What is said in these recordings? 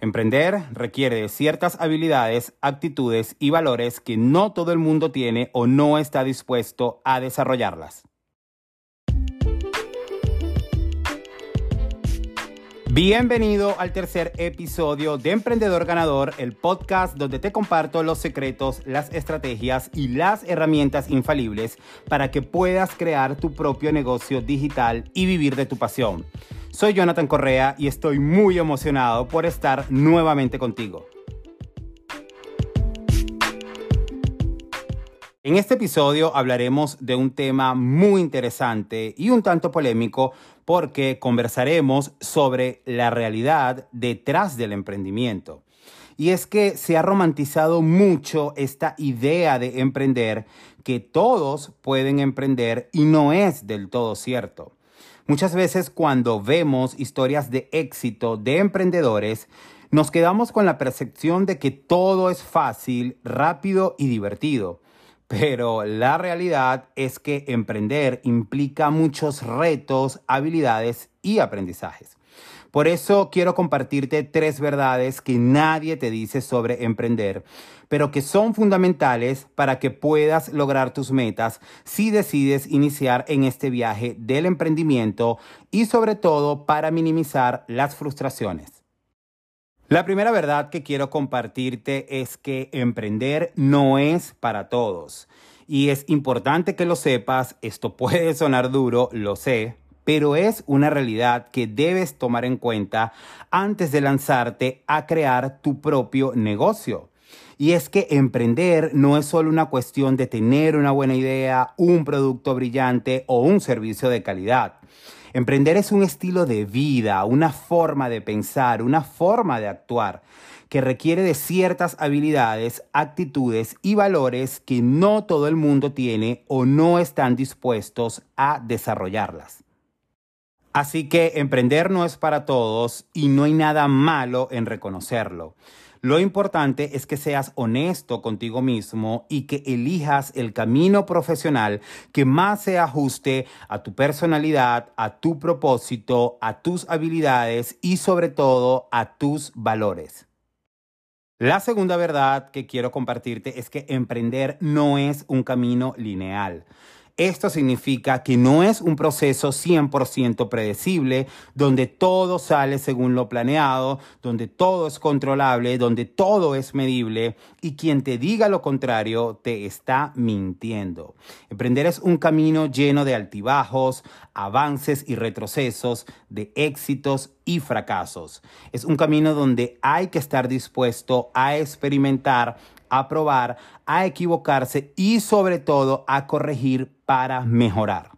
Emprender requiere ciertas habilidades, actitudes y valores que no todo el mundo tiene o no está dispuesto a desarrollarlas. Bienvenido al tercer episodio de Emprendedor Ganador, el podcast donde te comparto los secretos, las estrategias y las herramientas infalibles para que puedas crear tu propio negocio digital y vivir de tu pasión. Soy Jonathan Correa y estoy muy emocionado por estar nuevamente contigo. En este episodio hablaremos de un tema muy interesante y un tanto polémico porque conversaremos sobre la realidad detrás del emprendimiento. Y es que se ha romantizado mucho esta idea de emprender, que todos pueden emprender y no es del todo cierto. Muchas veces cuando vemos historias de éxito de emprendedores, nos quedamos con la percepción de que todo es fácil, rápido y divertido. Pero la realidad es que emprender implica muchos retos, habilidades y aprendizajes. Por eso quiero compartirte tres verdades que nadie te dice sobre emprender, pero que son fundamentales para que puedas lograr tus metas si decides iniciar en este viaje del emprendimiento y sobre todo para minimizar las frustraciones. La primera verdad que quiero compartirte es que emprender no es para todos. Y es importante que lo sepas, esto puede sonar duro, lo sé, pero es una realidad que debes tomar en cuenta antes de lanzarte a crear tu propio negocio. Y es que emprender no es solo una cuestión de tener una buena idea, un producto brillante o un servicio de calidad. Emprender es un estilo de vida, una forma de pensar, una forma de actuar que requiere de ciertas habilidades, actitudes y valores que no todo el mundo tiene o no están dispuestos a desarrollarlas. Así que emprender no es para todos y no hay nada malo en reconocerlo. Lo importante es que seas honesto contigo mismo y que elijas el camino profesional que más se ajuste a tu personalidad, a tu propósito, a tus habilidades y sobre todo a tus valores. La segunda verdad que quiero compartirte es que emprender no es un camino lineal. Esto significa que no es un proceso 100% predecible, donde todo sale según lo planeado, donde todo es controlable, donde todo es medible y quien te diga lo contrario te está mintiendo. Emprender es un camino lleno de altibajos, avances y retrocesos, de éxitos y fracasos. Es un camino donde hay que estar dispuesto a experimentar a probar, a equivocarse y sobre todo a corregir para mejorar.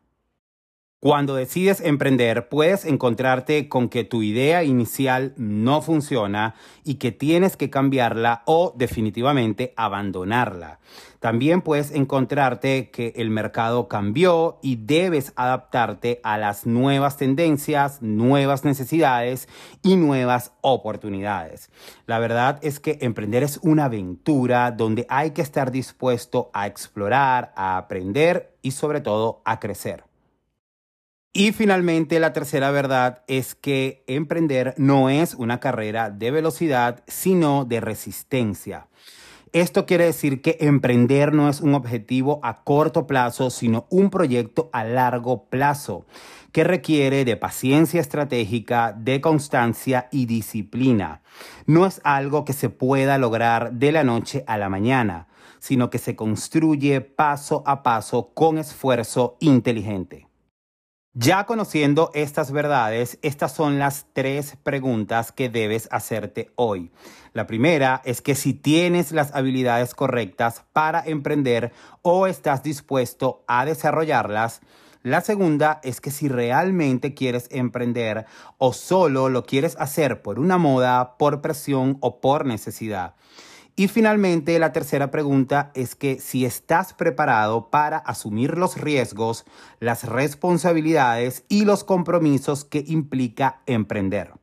Cuando decides emprender, puedes encontrarte con que tu idea inicial no funciona y que tienes que cambiarla o definitivamente abandonarla. También puedes encontrarte que el mercado cambió y debes adaptarte a las nuevas tendencias, nuevas necesidades y nuevas oportunidades. La verdad es que emprender es una aventura donde hay que estar dispuesto a explorar, a aprender y sobre todo a crecer. Y finalmente la tercera verdad es que emprender no es una carrera de velocidad, sino de resistencia. Esto quiere decir que emprender no es un objetivo a corto plazo, sino un proyecto a largo plazo que requiere de paciencia estratégica, de constancia y disciplina. No es algo que se pueda lograr de la noche a la mañana, sino que se construye paso a paso con esfuerzo inteligente. Ya conociendo estas verdades, estas son las tres preguntas que debes hacerte hoy. La primera es que si tienes las habilidades correctas para emprender o estás dispuesto a desarrollarlas. La segunda es que si realmente quieres emprender o solo lo quieres hacer por una moda, por presión o por necesidad. Y finalmente, la tercera pregunta es que si estás preparado para asumir los riesgos, las responsabilidades y los compromisos que implica emprender.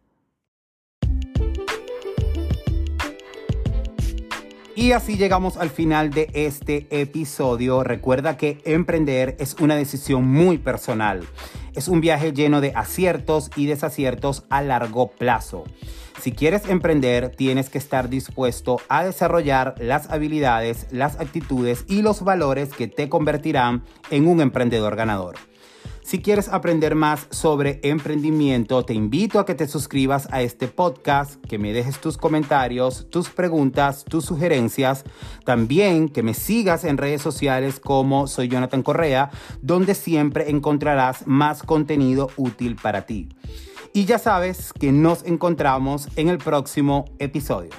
Y así llegamos al final de este episodio. Recuerda que emprender es una decisión muy personal. Es un viaje lleno de aciertos y desaciertos a largo plazo. Si quieres emprender, tienes que estar dispuesto a desarrollar las habilidades, las actitudes y los valores que te convertirán en un emprendedor ganador. Si quieres aprender más sobre emprendimiento, te invito a que te suscribas a este podcast, que me dejes tus comentarios, tus preguntas, tus sugerencias. También que me sigas en redes sociales como soy Jonathan Correa, donde siempre encontrarás más contenido útil para ti. Y ya sabes que nos encontramos en el próximo episodio.